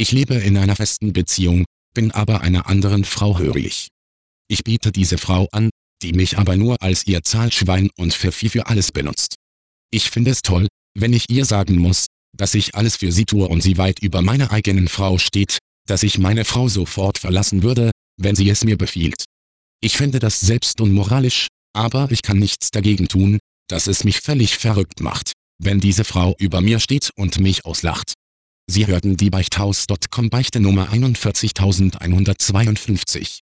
Ich lebe in einer festen Beziehung, bin aber einer anderen Frau hörig. Ich biete diese Frau an, die mich aber nur als ihr Zahlschwein und Vieh für alles benutzt. Ich finde es toll, wenn ich ihr sagen muss, dass ich alles für sie tue und sie weit über meiner eigenen Frau steht, dass ich meine Frau sofort verlassen würde, wenn sie es mir befiehlt. Ich finde das selbst unmoralisch, aber ich kann nichts dagegen tun, dass es mich völlig verrückt macht, wenn diese Frau über mir steht und mich auslacht. Sie hörten die Beichthaus.com Beichte Nummer 41152.